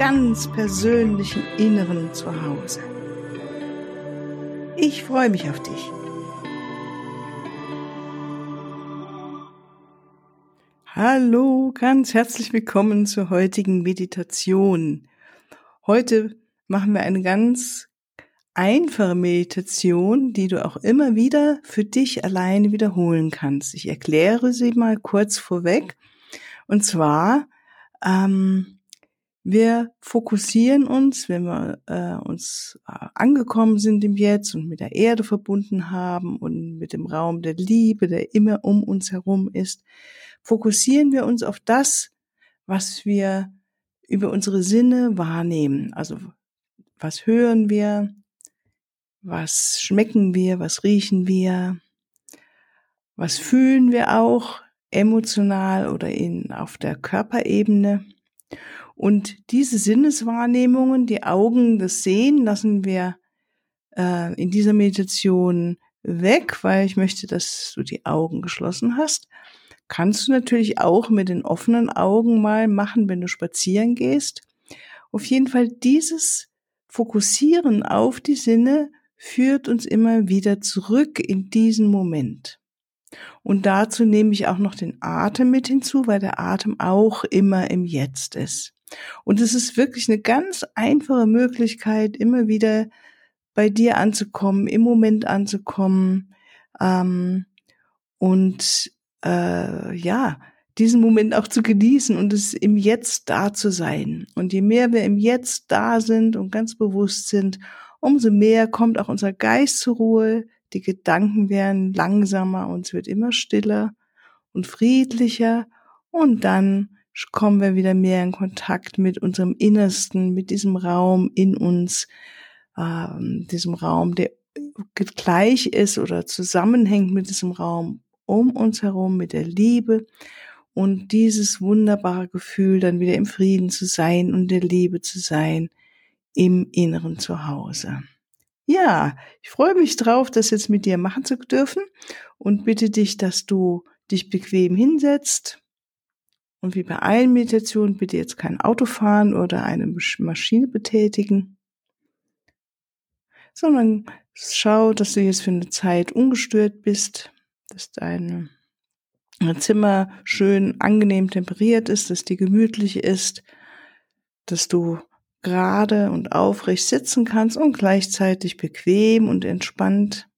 ganz persönlichen Inneren zu Hause. Ich freue mich auf dich. Hallo, ganz herzlich willkommen zur heutigen Meditation. Heute machen wir eine ganz einfache Meditation, die du auch immer wieder für dich alleine wiederholen kannst. Ich erkläre sie mal kurz vorweg. Und zwar ähm, wir fokussieren uns, wenn wir äh, uns äh, angekommen sind im Jetzt und mit der Erde verbunden haben und mit dem Raum der Liebe, der immer um uns herum ist, fokussieren wir uns auf das, was wir über unsere Sinne wahrnehmen. Also was hören wir, was schmecken wir, was riechen wir, was fühlen wir auch, emotional oder in, auf der Körperebene. Und diese Sinneswahrnehmungen, die Augen, das Sehen, lassen wir äh, in dieser Meditation weg, weil ich möchte, dass du die Augen geschlossen hast. Kannst du natürlich auch mit den offenen Augen mal machen, wenn du spazieren gehst. Auf jeden Fall dieses Fokussieren auf die Sinne führt uns immer wieder zurück in diesen Moment. Und dazu nehme ich auch noch den Atem mit hinzu, weil der Atem auch immer im Jetzt ist. Und es ist wirklich eine ganz einfache Möglichkeit, immer wieder bei dir anzukommen, im Moment anzukommen ähm, und äh, ja, diesen Moment auch zu genießen und es im Jetzt da zu sein. Und je mehr wir im Jetzt da sind und ganz bewusst sind, umso mehr kommt auch unser Geist zur Ruhe, die Gedanken werden langsamer und es wird immer stiller und friedlicher und dann kommen wir wieder mehr in Kontakt mit unserem Innersten, mit diesem Raum in uns, ähm, diesem Raum, der gleich ist oder zusammenhängt mit diesem Raum um uns herum, mit der Liebe und dieses wunderbare Gefühl, dann wieder im Frieden zu sein und der Liebe zu sein im inneren Zuhause. Ja, ich freue mich drauf, das jetzt mit dir machen zu dürfen und bitte dich, dass du dich bequem hinsetzt und wie bei allen Meditationen bitte jetzt kein Auto fahren oder eine Maschine betätigen, sondern schau, dass du jetzt für eine Zeit ungestört bist, dass dein Zimmer schön angenehm temperiert ist, dass die gemütlich ist, dass du gerade und aufrecht sitzen kannst und gleichzeitig bequem und entspannt.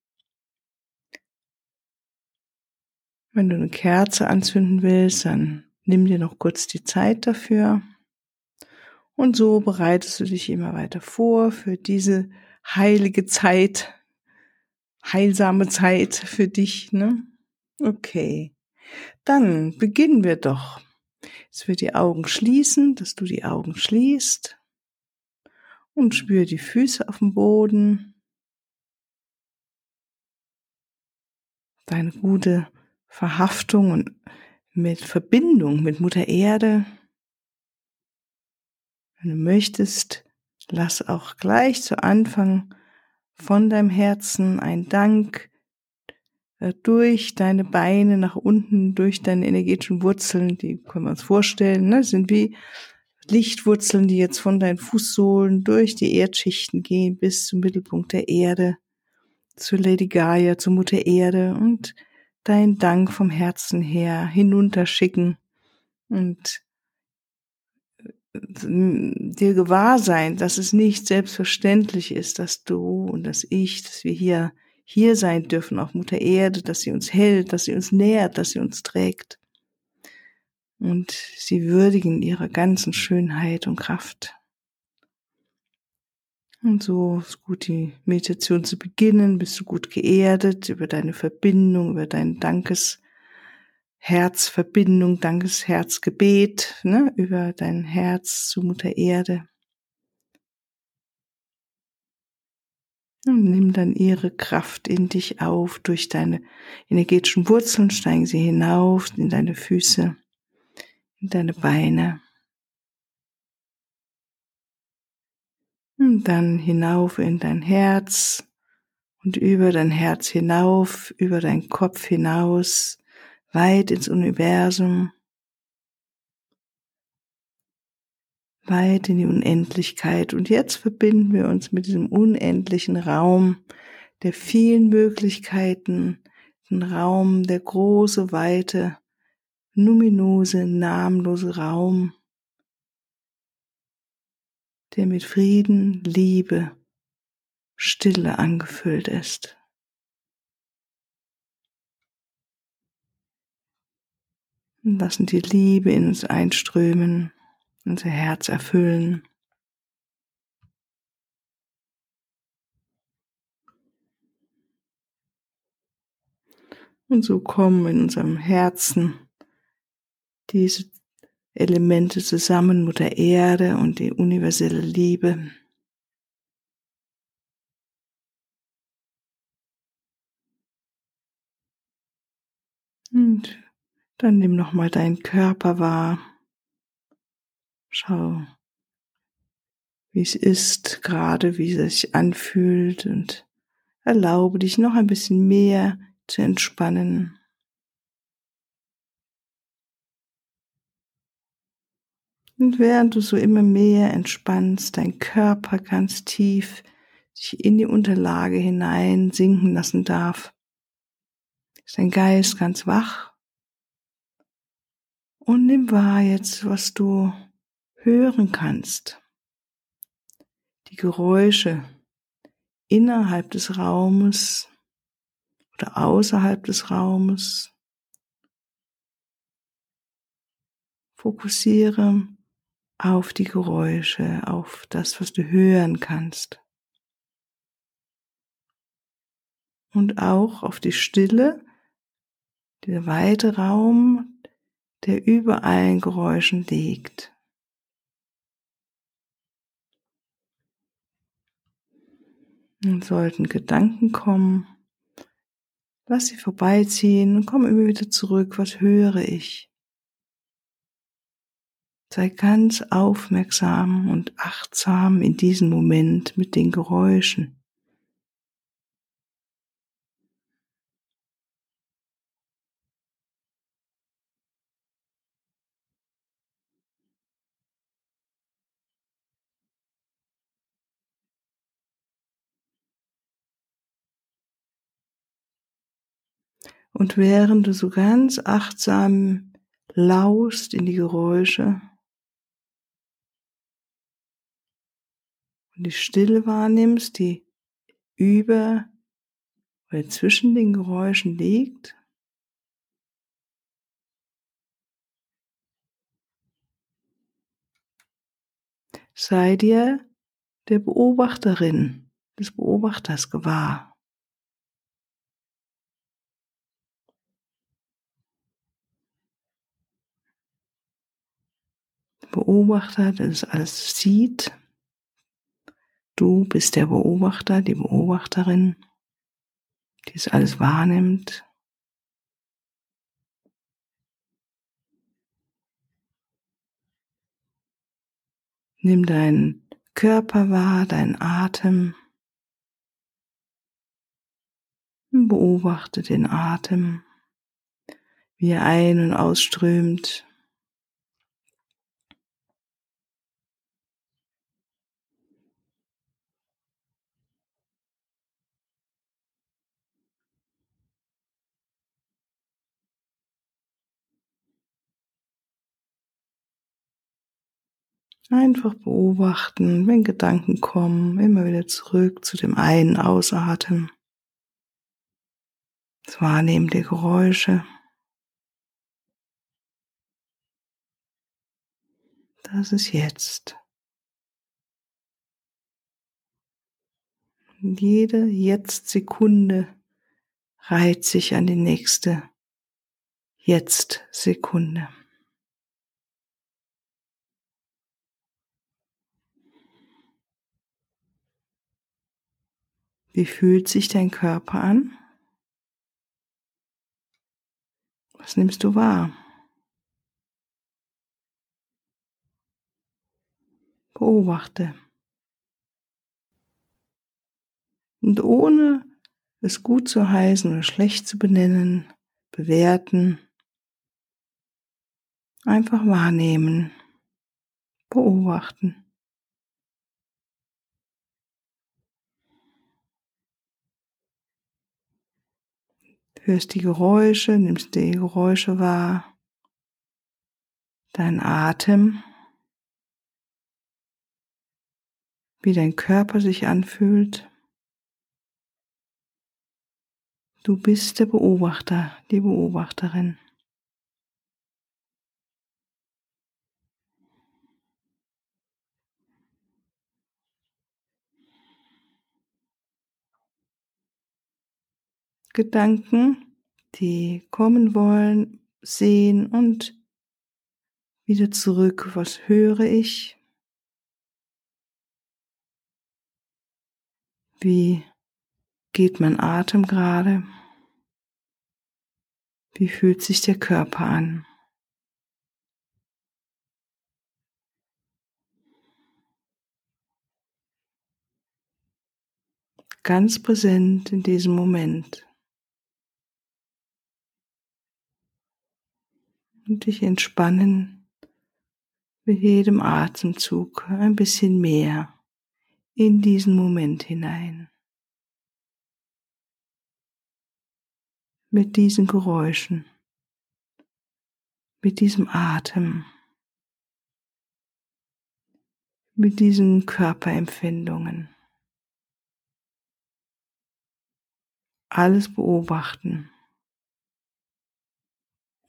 Wenn du eine Kerze anzünden willst, dann nimm dir noch kurz die Zeit dafür. Und so bereitest du dich immer weiter vor für diese heilige Zeit, heilsame Zeit für dich, ne? Okay. Dann beginnen wir doch. Jetzt wird die Augen schließen, dass du die Augen schließt und spüre die Füße auf dem Boden. Deine gute Verhaftung und mit Verbindung mit Mutter Erde. Wenn du möchtest, lass auch gleich zu Anfang von deinem Herzen ein Dank äh, durch deine Beine nach unten, durch deine energetischen Wurzeln, die können wir uns vorstellen, ne, sind wie Lichtwurzeln, die jetzt von deinen Fußsohlen durch die Erdschichten gehen bis zum Mittelpunkt der Erde, zu Lady Gaia, zur Mutter Erde und dein Dank vom Herzen her hinunterschicken und äh, dir gewahr sein, dass es nicht selbstverständlich ist, dass du und dass ich, dass wir hier hier sein dürfen auf Mutter Erde, dass sie uns hält, dass sie uns nährt, dass sie uns trägt und sie würdigen ihrer ganzen Schönheit und Kraft. Und so ist gut, die Meditation zu beginnen, bist du gut geerdet über deine Verbindung, über dein Dankesherzverbindung, Dankesherzgebet, ne, über dein Herz zu Mutter Erde. Und nimm dann ihre Kraft in dich auf durch deine energetischen Wurzeln, steigen sie hinauf in deine Füße, in deine Beine. Und dann hinauf in dein Herz und über dein Herz hinauf, über deinen Kopf hinaus, weit ins Universum. weit in die Unendlichkeit. Und jetzt verbinden wir uns mit diesem unendlichen Raum der vielen Möglichkeiten, den Raum, der große, weite, numinose, namenlose Raum, der mit Frieden, Liebe, Stille angefüllt ist. Und lassen die Liebe in uns einströmen unser Herz erfüllen. Und so kommen in unserem Herzen diese Elemente zusammen, Mutter Erde und die universelle Liebe. Und dann nimm nochmal deinen Körper wahr. Schau, wie es ist, gerade wie es sich anfühlt und erlaube dich noch ein bisschen mehr zu entspannen. Und während du so immer mehr entspannst, dein Körper ganz tief sich in die Unterlage hinein sinken lassen darf, ist dein Geist ganz wach und nimm wahr jetzt, was du hören kannst. Die Geräusche innerhalb des Raumes oder außerhalb des Raumes. Fokussiere auf die Geräusche, auf das, was du hören kannst. Und auch auf die Stille, der weite Raum, der über allen Geräuschen liegt. Und sollten Gedanken kommen, lass sie vorbeiziehen komm immer wieder zurück. Was höre ich? Sei ganz aufmerksam und achtsam in diesem Moment mit den Geräuschen. Und während du so ganz achtsam laust in die Geräusche und die Stille wahrnimmst, die über oder zwischen den Geräuschen liegt, sei dir der Beobachterin, des Beobachters gewahr. Beobachter, der das alles sieht. Du bist der Beobachter, die Beobachterin, die es alles wahrnimmt. Nimm deinen Körper wahr, deinen Atem. Beobachte den Atem, wie er ein- und ausströmt. Einfach beobachten, wenn Gedanken kommen, immer wieder zurück zu dem einen Ausatmen. Das Wahrnehmen der Geräusche. Das ist jetzt. Jede Jetzt-Sekunde reiht sich an die nächste Jetzt-Sekunde. Wie fühlt sich dein Körper an? Was nimmst du wahr? Beobachte. Und ohne es gut zu heißen oder schlecht zu benennen, bewerten, einfach wahrnehmen, beobachten. Hörst die Geräusche, nimmst die Geräusche wahr, dein Atem, wie dein Körper sich anfühlt. Du bist der Beobachter, die Beobachterin. Gedanken, die kommen wollen, sehen und wieder zurück. Was höre ich? Wie geht mein Atem gerade? Wie fühlt sich der Körper an? Ganz präsent in diesem Moment. Und dich entspannen mit jedem Atemzug ein bisschen mehr in diesen Moment hinein. Mit diesen Geräuschen, mit diesem Atem, mit diesen Körperempfindungen. Alles beobachten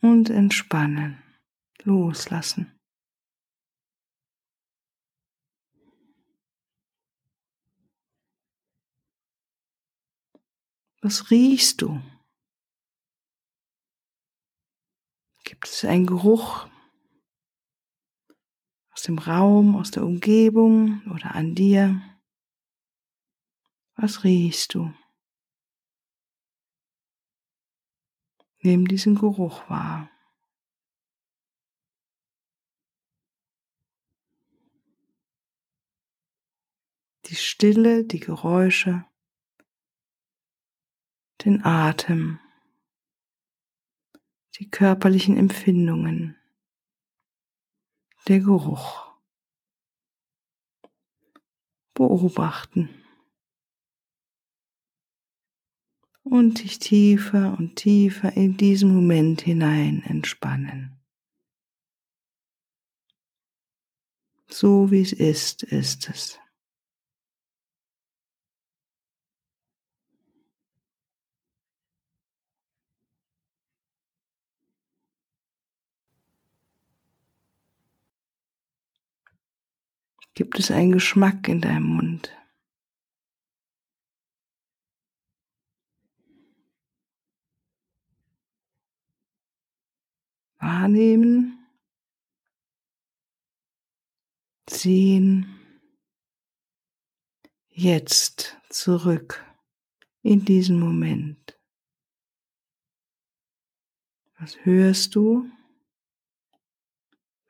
und entspannen, loslassen. Was riechst du? Gibt es einen Geruch aus dem Raum, aus der Umgebung oder an dir? Was riechst du? Nimm diesen Geruch wahr. Die Stille, die Geräusche, den Atem, die körperlichen Empfindungen, der Geruch. Beobachten. Und dich tiefer und tiefer in diesen Moment hinein entspannen. So wie es ist, ist es. Gibt es einen Geschmack in deinem Mund? Wahrnehmen, sehen, jetzt zurück in diesen Moment. Was hörst du?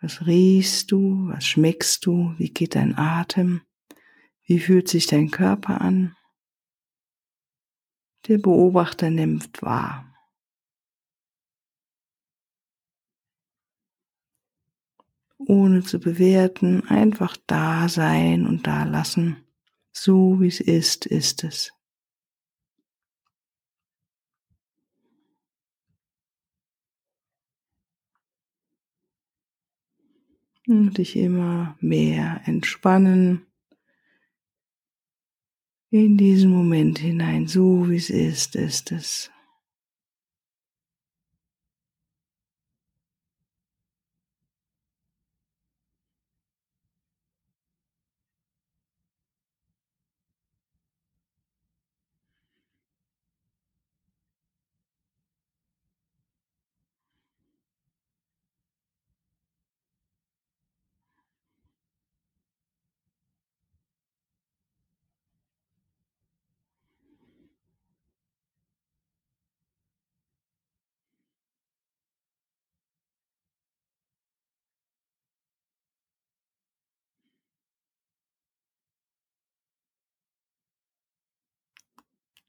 Was riechst du? Was schmeckst du? Wie geht dein Atem? Wie fühlt sich dein Körper an? Der Beobachter nimmt wahr. Ohne zu bewerten, einfach da sein und da lassen. So wie es ist, ist es. Und dich immer mehr entspannen in diesen Moment hinein, so wie es ist, ist es.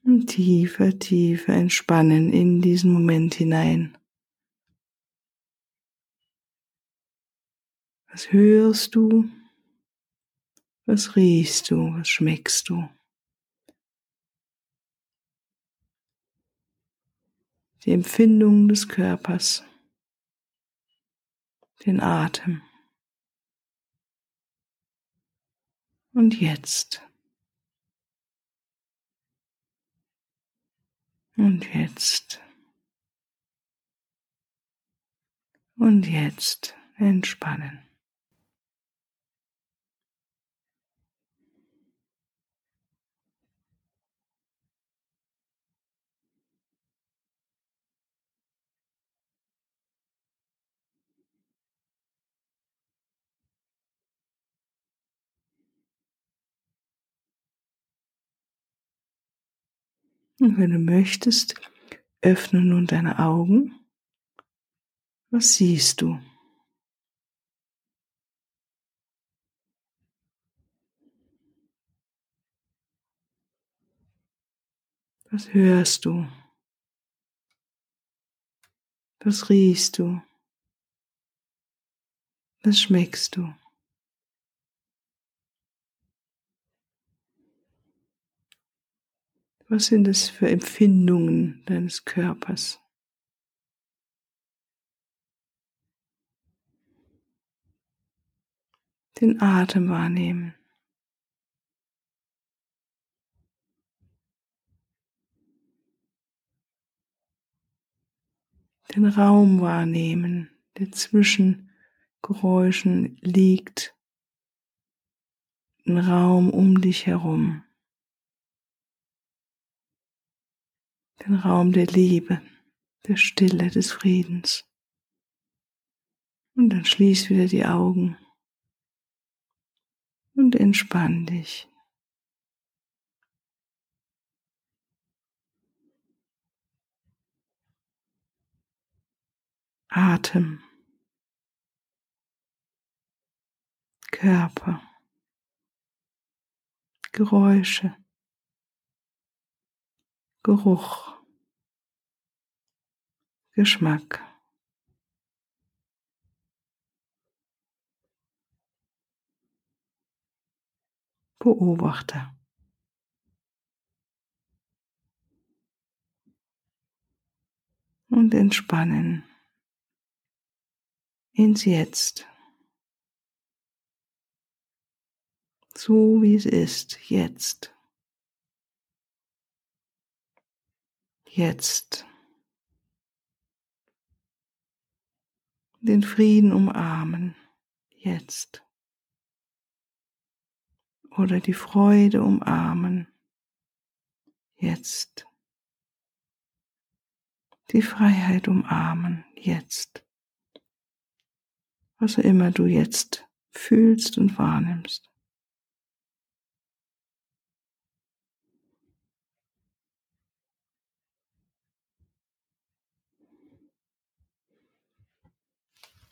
Und tiefer, tiefer entspannen in diesen Moment hinein. Was hörst du? Was riechst du? Was schmeckst du? Die Empfindung des Körpers, den Atem. Und jetzt. Und jetzt. Und jetzt entspannen. Und wenn du möchtest, öffne nun deine Augen. Was siehst du? Was hörst du? Was riechst du? Was schmeckst du? Was sind es für Empfindungen deines Körpers? Den Atem wahrnehmen. Den Raum wahrnehmen, der zwischen Geräuschen liegt. Den Raum um dich herum. Den Raum der Liebe, der Stille, des Friedens. Und dann schließ wieder die Augen und entspann dich. Atem, Körper, Geräusche, Geruch. Geschmack. Beobachte. Und entspannen ins Jetzt. So wie es ist, jetzt. Jetzt. den Frieden umarmen, jetzt. Oder die Freude umarmen, jetzt. Die Freiheit umarmen, jetzt. Was auch immer du jetzt fühlst und wahrnimmst.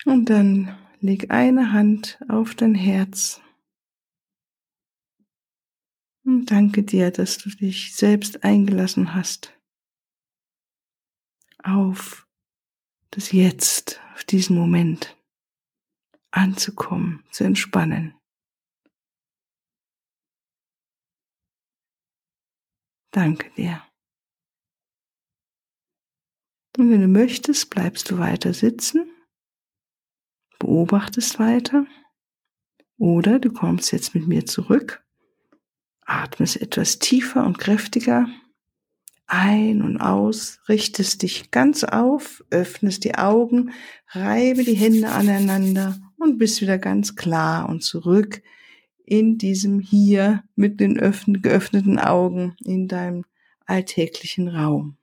Und dann leg eine Hand auf dein Herz. Und danke dir, dass du dich selbst eingelassen hast auf das Jetzt, auf diesen Moment anzukommen, zu entspannen. Danke dir. Und wenn du möchtest, bleibst du weiter sitzen beobachtest weiter oder du kommst jetzt mit mir zurück, atmest etwas tiefer und kräftiger ein und aus, richtest dich ganz auf, öffnest die Augen, reibe die Hände aneinander und bist wieder ganz klar und zurück in diesem hier mit den geöffneten Augen in deinem alltäglichen Raum.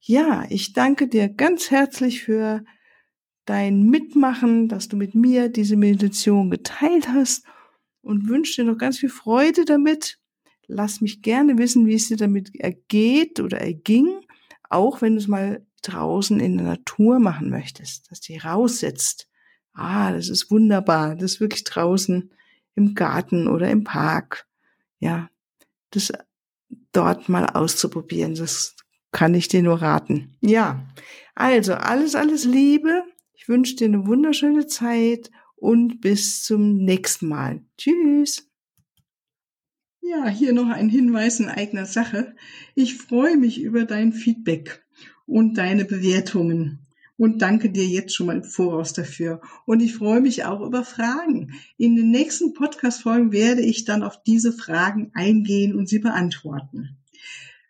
Ja, ich danke dir ganz herzlich für dein Mitmachen, dass du mit mir diese Meditation geteilt hast und wünsche dir noch ganz viel Freude damit. Lass mich gerne wissen, wie es dir damit ergeht oder erging, auch wenn du es mal draußen in der Natur machen möchtest, dass du raussetzt. Ah, das ist wunderbar, das ist wirklich draußen im Garten oder im Park. Ja, das dort mal auszuprobieren. Das kann ich dir nur raten. Ja, also alles, alles Liebe. Wünsche dir eine wunderschöne Zeit und bis zum nächsten Mal. Tschüss. Ja, hier noch ein Hinweis in eigener Sache. Ich freue mich über dein Feedback und deine Bewertungen und danke dir jetzt schon mal im Voraus dafür. Und ich freue mich auch über Fragen. In den nächsten Podcast-Folgen werde ich dann auf diese Fragen eingehen und sie beantworten.